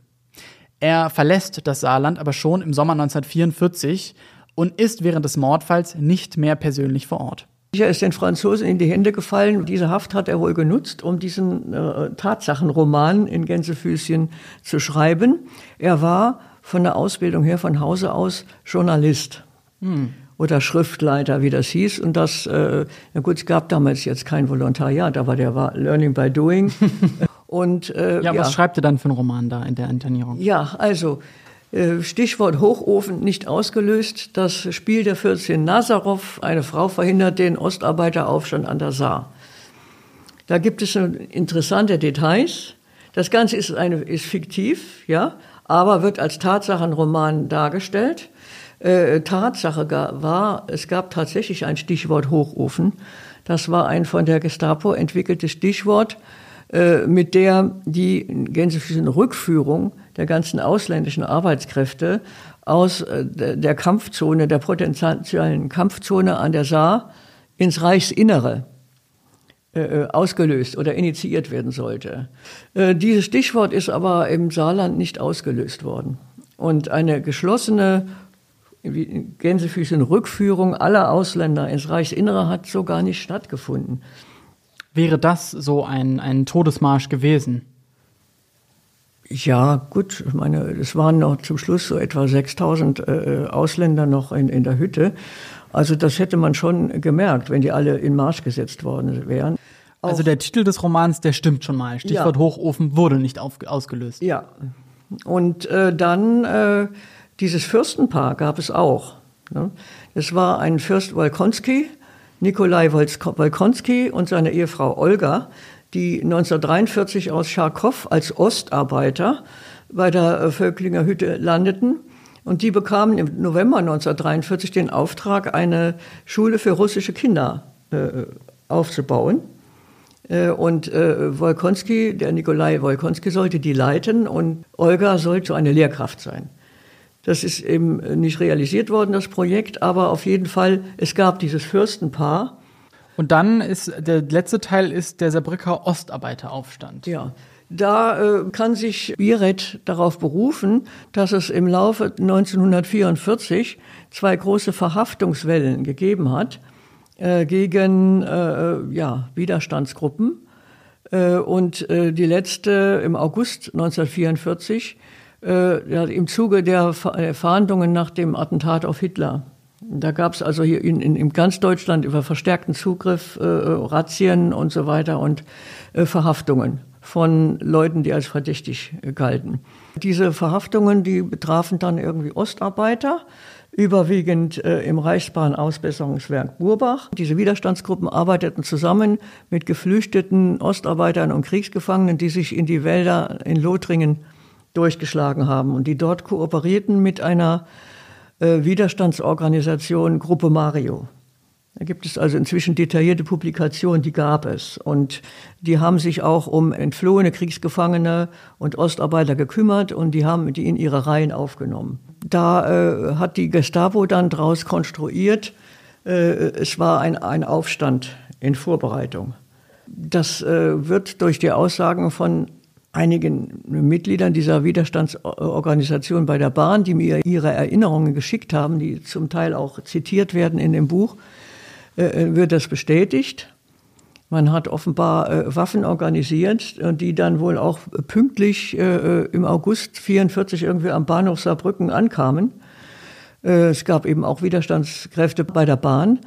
Er verlässt das Saarland aber schon im Sommer 1944 und ist während des Mordfalls nicht mehr persönlich vor Ort. Er ist den Franzosen in die Hände gefallen. Diese Haft hat er wohl genutzt, um diesen äh, Tatsachenroman in Gänsefüßchen zu schreiben. Er war von der Ausbildung her von Hause aus Journalist. Hm oder Schriftleiter, wie das hieß. Und das, äh, na gut, es gab damals jetzt kein Volontariat, aber der war Learning by Doing. Und, äh, ja, ja, was schreibt ihr dann für einen Roman da in der Internierung? Ja, also äh, Stichwort Hochofen nicht ausgelöst. Das Spiel der 14 Nazarov, eine Frau verhindert den Ostarbeiteraufstand an der Saar. Da gibt es interessante Details. Das Ganze ist, eine, ist fiktiv, ja, aber wird als Tatsachenroman dargestellt äh, Tatsache war, es gab tatsächlich ein Stichwort Hochofen. Das war ein von der Gestapo entwickeltes Stichwort, äh, mit der die Gänsefüßchen Rückführung der ganzen ausländischen Arbeitskräfte aus äh, der Kampfzone, der potenziellen Kampfzone an der Saar ins Reichsinnere ausgelöst oder initiiert werden sollte. Dieses Stichwort ist aber im Saarland nicht ausgelöst worden. Und eine geschlossene Gänsefüßchen Rückführung aller Ausländer ins Reichsinnere hat so gar nicht stattgefunden. Wäre das so ein, ein Todesmarsch gewesen? Ja, gut, ich meine, es waren noch zum Schluss so etwa 6000 äh, Ausländer noch in, in der Hütte. Also das hätte man schon gemerkt, wenn die alle in Marsch gesetzt worden wären. Auch also der Titel des Romans, der stimmt schon mal. Stichwort ja. Hochofen wurde nicht auf, ausgelöst. Ja. Und äh, dann äh, dieses Fürstenpaar gab es auch. Ne? Es war ein Fürst Wolkonski, Nikolai Wolkonski und seine Ehefrau Olga, die 1943 aus Charkow als Ostarbeiter bei der äh, Völklinger Hütte landeten. Und die bekamen im November 1943 den Auftrag, eine Schule für russische Kinder äh, aufzubauen. Äh, und äh, Wolkonski, der Nikolai Wolkonski sollte die leiten und Olga sollte eine Lehrkraft sein. Das ist eben nicht realisiert worden, das Projekt, aber auf jeden Fall, es gab dieses Fürstenpaar. Und dann ist der letzte Teil ist der Saarbrücker Ostarbeiteraufstand. Ja. Da äh, kann sich Biret darauf berufen, dass es im Laufe 1944 zwei große Verhaftungswellen gegeben hat äh, gegen äh, ja, Widerstandsgruppen. Äh, und äh, die letzte im August 1944 äh, im Zuge der Verhandlungen nach dem Attentat auf Hitler. Da gab es also hier in, in, in, ganz Deutschland über verstärkten Zugriff, äh, Razzien und so weiter und äh, Verhaftungen von Leuten, die als verdächtig galten. Diese Verhaftungen, die betrafen dann irgendwie Ostarbeiter, überwiegend äh, im Reichsbahn-Ausbesserungswerk Burbach. Diese Widerstandsgruppen arbeiteten zusammen mit geflüchteten Ostarbeitern und Kriegsgefangenen, die sich in die Wälder in Lothringen durchgeschlagen haben und die dort kooperierten mit einer äh, Widerstandsorganisation Gruppe Mario. Da gibt es also inzwischen detaillierte Publikationen, die gab es. Und die haben sich auch um entflohene Kriegsgefangene und Ostarbeiter gekümmert und die haben die in ihre Reihen aufgenommen. Da äh, hat die Gestapo dann daraus konstruiert, äh, es war ein, ein Aufstand in Vorbereitung. Das äh, wird durch die Aussagen von einigen Mitgliedern dieser Widerstandsorganisation bei der Bahn, die mir ihre Erinnerungen geschickt haben, die zum Teil auch zitiert werden in dem Buch, äh, äh, wird das bestätigt. Man hat offenbar äh, Waffen organisiert, die dann wohl auch pünktlich im August 44 irgendwie am Bahnhof Saarbrücken ankamen. es gab eben auch Widerstandskräfte bei der Bahn.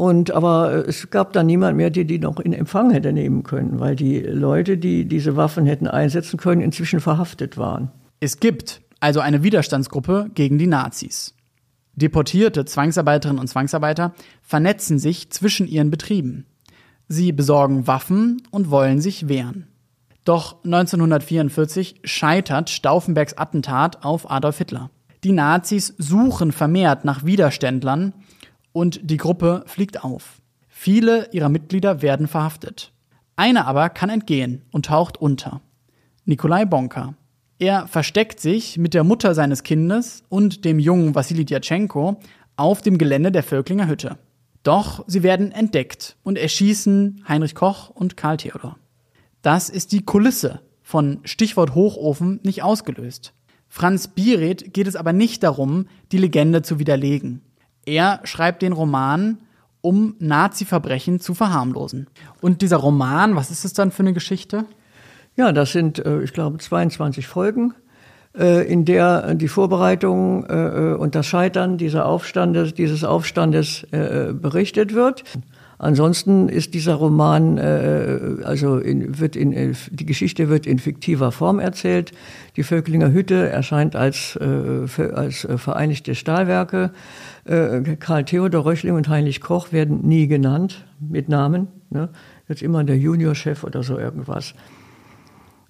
Und aber es gab dann niemand mehr, der die noch in Empfang hätte nehmen können, weil die Leute, die diese Waffen hätten einsetzen können, inzwischen verhaftet waren. Es gibt also eine Widerstandsgruppe gegen die Nazis. Deportierte Zwangsarbeiterinnen und Zwangsarbeiter vernetzen sich zwischen ihren Betrieben. Sie besorgen Waffen und wollen sich wehren. Doch 1944 scheitert Stauffenbergs Attentat auf Adolf Hitler. Die Nazis suchen vermehrt nach Widerständlern und die Gruppe fliegt auf. Viele ihrer Mitglieder werden verhaftet. Einer aber kann entgehen und taucht unter. Nikolai Bonka. Er versteckt sich mit der Mutter seines Kindes und dem jungen Wassili Djatschenko auf dem Gelände der Völklinger Hütte. Doch sie werden entdeckt und erschießen Heinrich Koch und Karl Theodor. Das ist die Kulisse von Stichwort Hochofen nicht ausgelöst. Franz Biret geht es aber nicht darum, die Legende zu widerlegen. Er schreibt den Roman, um Nazi-Verbrechen zu verharmlosen. Und dieser Roman, was ist es dann für eine Geschichte? Ja, das sind, äh, ich glaube, 22 Folgen, äh, in der die Vorbereitung äh, und das Scheitern dieser Aufstandes, dieses Aufstandes berichtet wird. Ansonsten ist dieser Roman, also in, wird in, die Geschichte wird in fiktiver Form erzählt. Die Völklinger Hütte erscheint als, als Vereinigte Stahlwerke. Karl Theodor Röchling und Heinrich Koch werden nie genannt mit Namen. Ne? Jetzt immer der Juniorchef oder so irgendwas.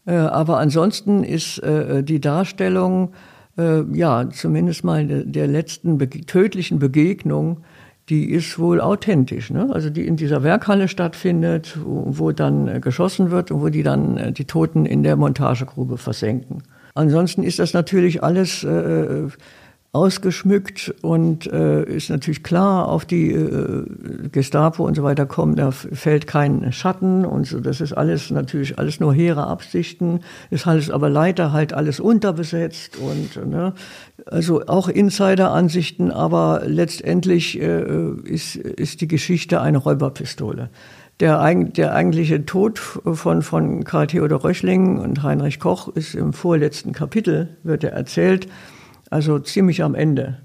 Äh, aber ansonsten ist äh, die Darstellung, äh, ja, zumindest mal der letzten tödlichen Begegnung, die ist wohl authentisch. Ne? Also die in dieser Werkhalle stattfindet, wo, dann geschossen wird und wo die dann die Toten in der Montagegrube versenken. Ansonsten ist das natürlich alles äh, ausgeschmückt und äh, ist natürlich klar, auf die äh, Gestapo und so weiter kommen, da fällt kein Schatten und so, das ist alles natürlich alles nur hehre Absichten, ist alles aber leider halt alles unterbesetzt und ne, also auch Insider-Ansichten, aber letztendlich äh, ist, ist die Geschichte eine Räuberpistole. Der, der eigentliche Tod von, von Karl Theodor Röchling und Heinrich Koch ist im vorletzten Kapitel, wird er erzählt also ziemlich am Ende.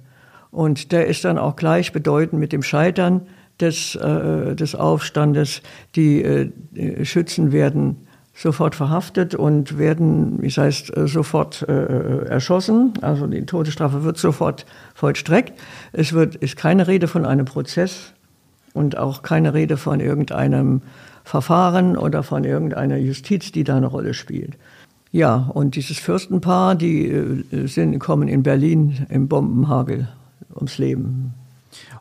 Und der ist dann auch gleichbedeutend mit dem Scheitern des, äh, des Aufstandes. Die äh, Schützen werden sofort verhaftet und werden, wie heißt, äh, sofort äh, erschossen. Also die Todesstrafe wird sofort vollstreckt. Es wird, ist keine Rede von einem Prozess und auch keine Rede von irgendeinem Verfahren oder von irgendeiner Justiz, die da eine Rolle spielt. Ja, und dieses Fürstenpaar, die äh, sind, kommen in Berlin im Bombenhagel ums Leben.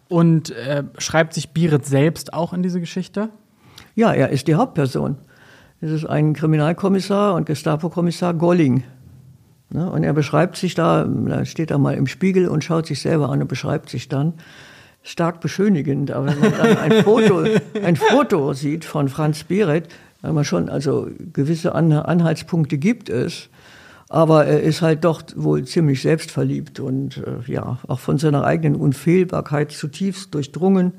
Und äh, schreibt sich Biret selbst auch in diese Geschichte? Ja, er ist die Hauptperson. Es ist ein Kriminalkommissar und Gestapo-Kommissar Golling. Ne? Und er beschreibt sich da, da steht er mal im Spiegel und schaut sich selber an und beschreibt sich dann stark beschönigend. Aber wenn man dann ein Foto, ein Foto sieht von Franz Behret, dann man schon, also gewisse Anhaltspunkte gibt es. Aber er ist halt doch wohl ziemlich selbstverliebt und äh, ja, auch von seiner eigenen Unfehlbarkeit zutiefst durchdrungen.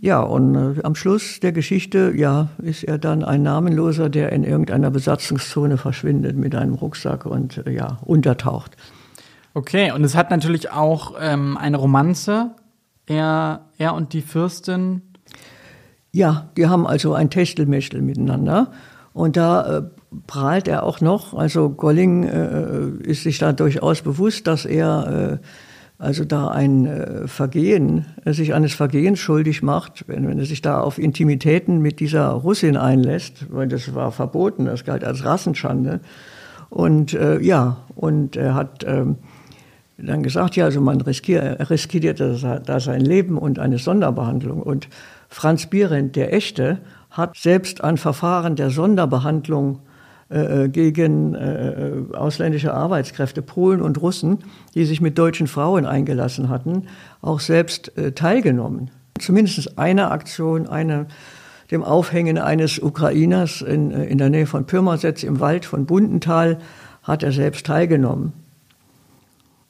Ja, und äh, am Schluss der Geschichte, ja, ist er dann ein Namenloser, der in irgendeiner Besatzungszone verschwindet mit einem Rucksack und äh, ja, untertaucht. Okay, und es hat natürlich auch ähm, eine Romanze. Er, er und die Fürstin. Ja, die haben also ein Techtelmechtel miteinander. Und da äh, prahlt er auch noch. Also Golling äh, ist sich da durchaus bewusst, dass er äh, also da ein äh, Vergehen, äh, sich eines Vergehens schuldig macht, wenn, wenn er sich da auf Intimitäten mit dieser Russin einlässt, weil das war verboten, das galt als Rassenschande. Und äh, ja, und er hat ähm, dann gesagt, ja, also man riskiert, riskiert da sein Leben und eine Sonderbehandlung. Und Franz Behrendt, der Echte, hat selbst ein Verfahren der Sonderbehandlung äh, gegen äh, ausländische Arbeitskräfte, Polen und Russen, die sich mit deutschen Frauen eingelassen hatten, auch selbst äh, teilgenommen. Zumindest eine Aktion, eine, dem Aufhängen eines Ukrainers in, äh, in der Nähe von Pirmasens im Wald von Bundenthal hat er selbst teilgenommen.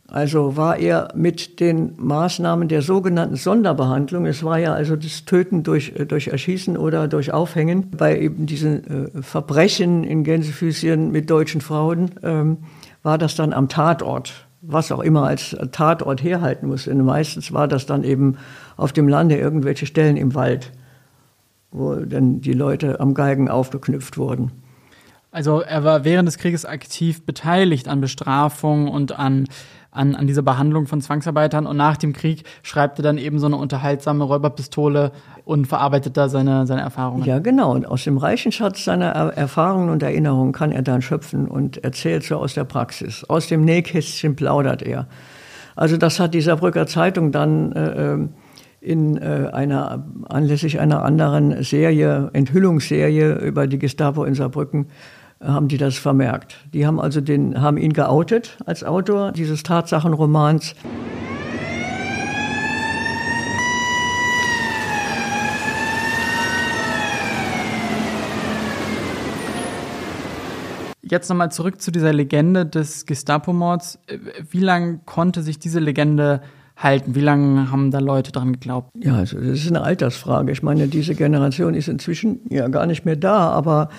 Also war er mit den Maßnahmen der sogenannten Sonderbehandlung, es war ja also das Töten durch, äh, durch Erschießen oder durch Aufhängen, bei eben diesen äh, Verbrechen in Gänsefüßchen mit deutschen Frauen, ähm, war das dann am Tatort, was auch immer als Tatort herhalten muss. Und meistens war das dann eben auf dem Lande irgendwelche Stellen im Wald, wo dann die Leute am Geigen aufgeknüpft wurden. Also er war während des Krieges aktiv beteiligt an Bestrafung und an an, an dieser Behandlung von Zwangsarbeitern und nach dem Krieg schreibt er dann eben so eine unterhaltsame Räuberpistole und verarbeitet da seine, seine Erfahrungen. Ja, genau. Und aus dem reichen Schatz seiner Erfahrungen und Erinnerungen kann er dann schöpfen und erzählt so aus der Praxis. Aus dem Nähkästchen plaudert er. Also das hat die Saarbrücker Zeitung dann äh, ähm, in äh, einer anlässlich einer anderen Serie, Enthüllungsserie über die Gestapo in Saarbrücken haben die das vermerkt. Die haben also den, haben ihn geoutet als Autor dieses Tatsachenromans. Jetzt nochmal zurück zu dieser Legende des Gestapo-Mords. Wie lange konnte sich diese Legende halten? Wie lange haben da Leute dran geglaubt? Ja, also das ist eine Altersfrage. Ich meine, diese Generation ist inzwischen ja gar nicht mehr da, aber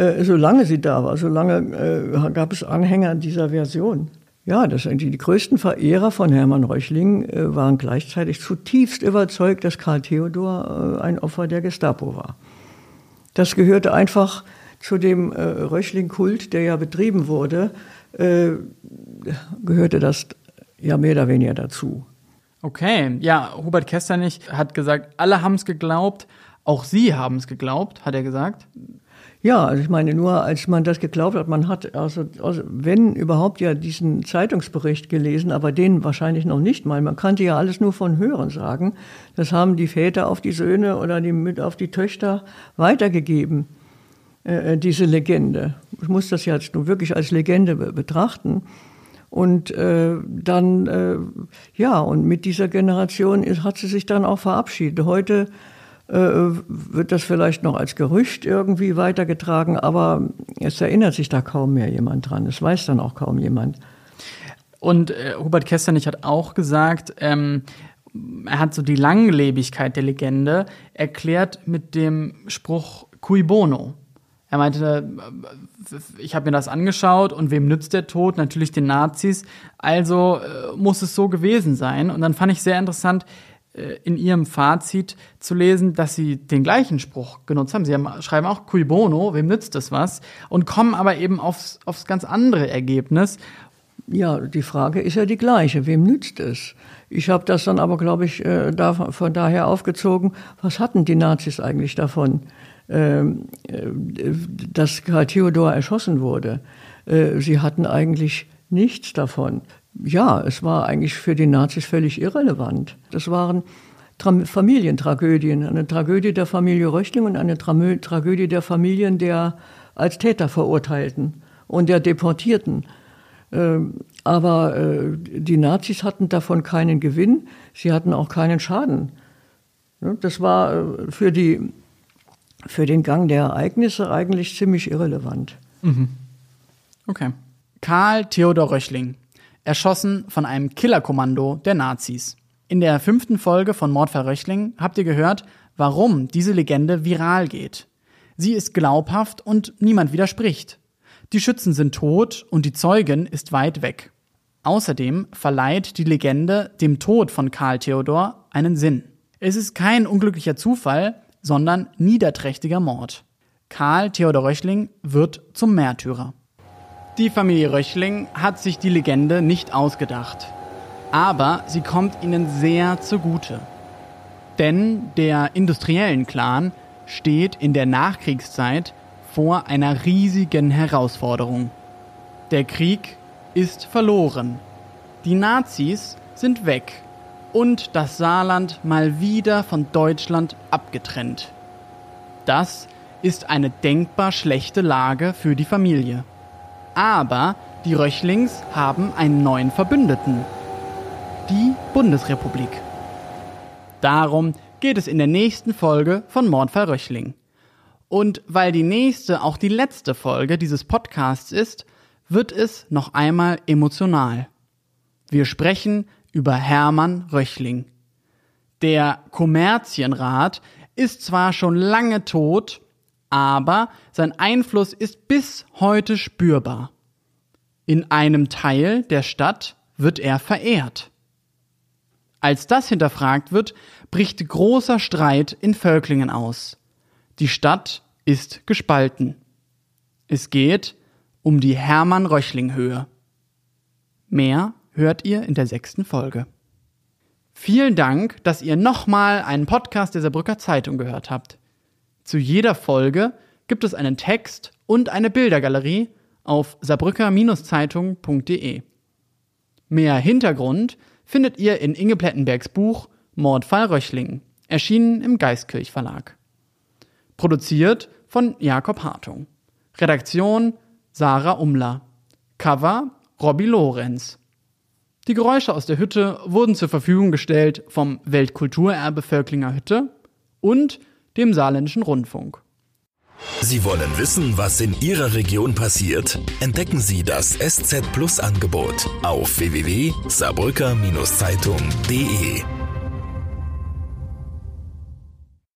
äh, solange sie da war, solange äh, gab es Anhänger dieser Version. Ja, das, die, die größten Verehrer von Hermann Reuchling äh, waren gleichzeitig zutiefst überzeugt, dass Karl Theodor äh, ein Opfer der Gestapo war. Das gehörte einfach zu dem äh, Röchling-Kult, der ja betrieben wurde, äh, gehörte das ja mehr oder weniger dazu. Okay, ja, Hubert Kesternich hat gesagt, alle haben es geglaubt, auch Sie haben es geglaubt, hat er gesagt. Ja, also ich meine, nur als man das geglaubt hat, man hat, also, also wenn überhaupt ja diesen Zeitungsbericht gelesen, aber den wahrscheinlich noch nicht mal. Man kannte ja alles nur von Hören sagen. Das haben die Väter auf die Söhne oder die mit auf die Töchter weitergegeben, äh, diese Legende. Ich muss das jetzt nur wirklich als Legende betrachten. Und äh, dann, äh, ja, und mit dieser Generation ist, hat sie sich dann auch verabschiedet. Heute äh, wird das vielleicht noch als Gerücht irgendwie weitergetragen, aber es erinnert sich da kaum mehr jemand dran. Es weiß dann auch kaum jemand. Und äh, Hubert Kesternich hat auch gesagt, ähm, er hat so die Langlebigkeit der Legende erklärt mit dem Spruch cui bono. Er meinte, äh, ich habe mir das angeschaut und wem nützt der Tod? Natürlich den Nazis. Also äh, muss es so gewesen sein. Und dann fand ich sehr interessant, äh, in ihrem Fazit zu lesen, dass sie den gleichen Spruch genutzt haben. Sie haben, schreiben auch cui bono, wem nützt das was? Und kommen aber eben aufs, aufs ganz andere Ergebnis. Ja, die Frage ist ja die gleiche. Wem nützt es? Ich habe das dann aber, glaube ich, äh, da, von daher aufgezogen. Was hatten die Nazis eigentlich davon, ähm, äh, dass Karl Theodor erschossen wurde? Äh, sie hatten eigentlich nichts davon ja, es war eigentlich für die Nazis völlig irrelevant. Das waren Tra Familientragödien. Eine Tragödie der Familie Röchling und eine Tra Tragödie der Familien der als Täter Verurteilten und der Deportierten. Ähm, aber äh, die Nazis hatten davon keinen Gewinn, sie hatten auch keinen Schaden. Das war äh, für, die, für den Gang der Ereignisse eigentlich ziemlich irrelevant. Mhm. Okay. Karl Theodor Röchling, erschossen von einem Killerkommando der Nazis. In der fünften Folge von Mordfall Röchling habt ihr gehört, warum diese Legende viral geht. Sie ist glaubhaft und niemand widerspricht. Die Schützen sind tot und die Zeugin ist weit weg. Außerdem verleiht die Legende dem Tod von Karl Theodor einen Sinn. Es ist kein unglücklicher Zufall, sondern niederträchtiger Mord. Karl Theodor Röchling wird zum Märtyrer. Die Familie Röchling hat sich die Legende nicht ausgedacht. Aber sie kommt ihnen sehr zugute. Denn der industriellen Clan steht in der Nachkriegszeit vor einer riesigen Herausforderung. Der Krieg ist verloren. Die Nazis sind weg und das Saarland mal wieder von Deutschland abgetrennt. Das ist eine denkbar schlechte Lage für die Familie. Aber die Röchlings haben einen neuen Verbündeten. Die Bundesrepublik. Darum geht es in der nächsten Folge von Mordfall Röchling. Und weil die nächste auch die letzte Folge dieses Podcasts ist, wird es noch einmal emotional. Wir sprechen über Hermann Röchling. Der Kommerzienrat ist zwar schon lange tot, aber sein Einfluss ist bis heute spürbar. In einem Teil der Stadt wird er verehrt. Als das hinterfragt wird, bricht großer Streit in Völklingen aus. Die Stadt ist gespalten. Es geht um die Hermann-Röchling-Höhe. Mehr hört ihr in der sechsten Folge. Vielen Dank, dass ihr nochmal einen Podcast der Saarbrücker Zeitung gehört habt. Zu jeder Folge gibt es einen Text und eine Bildergalerie auf saarbrücker-zeitung.de. Mehr Hintergrund findet ihr in Inge Plettenbergs Buch Mordfall Röchling, erschienen im Geistkirch Verlag. Produziert von Jakob Hartung. Redaktion Sarah Umler. Cover Robbie Lorenz. Die Geräusche aus der Hütte wurden zur Verfügung gestellt vom Weltkulturerbe Völklinger Hütte und dem Saarländischen Rundfunk. Sie wollen wissen, was in Ihrer Region passiert? Entdecken Sie das SZ Plus Angebot auf www.saarbrücker-zeitung.de.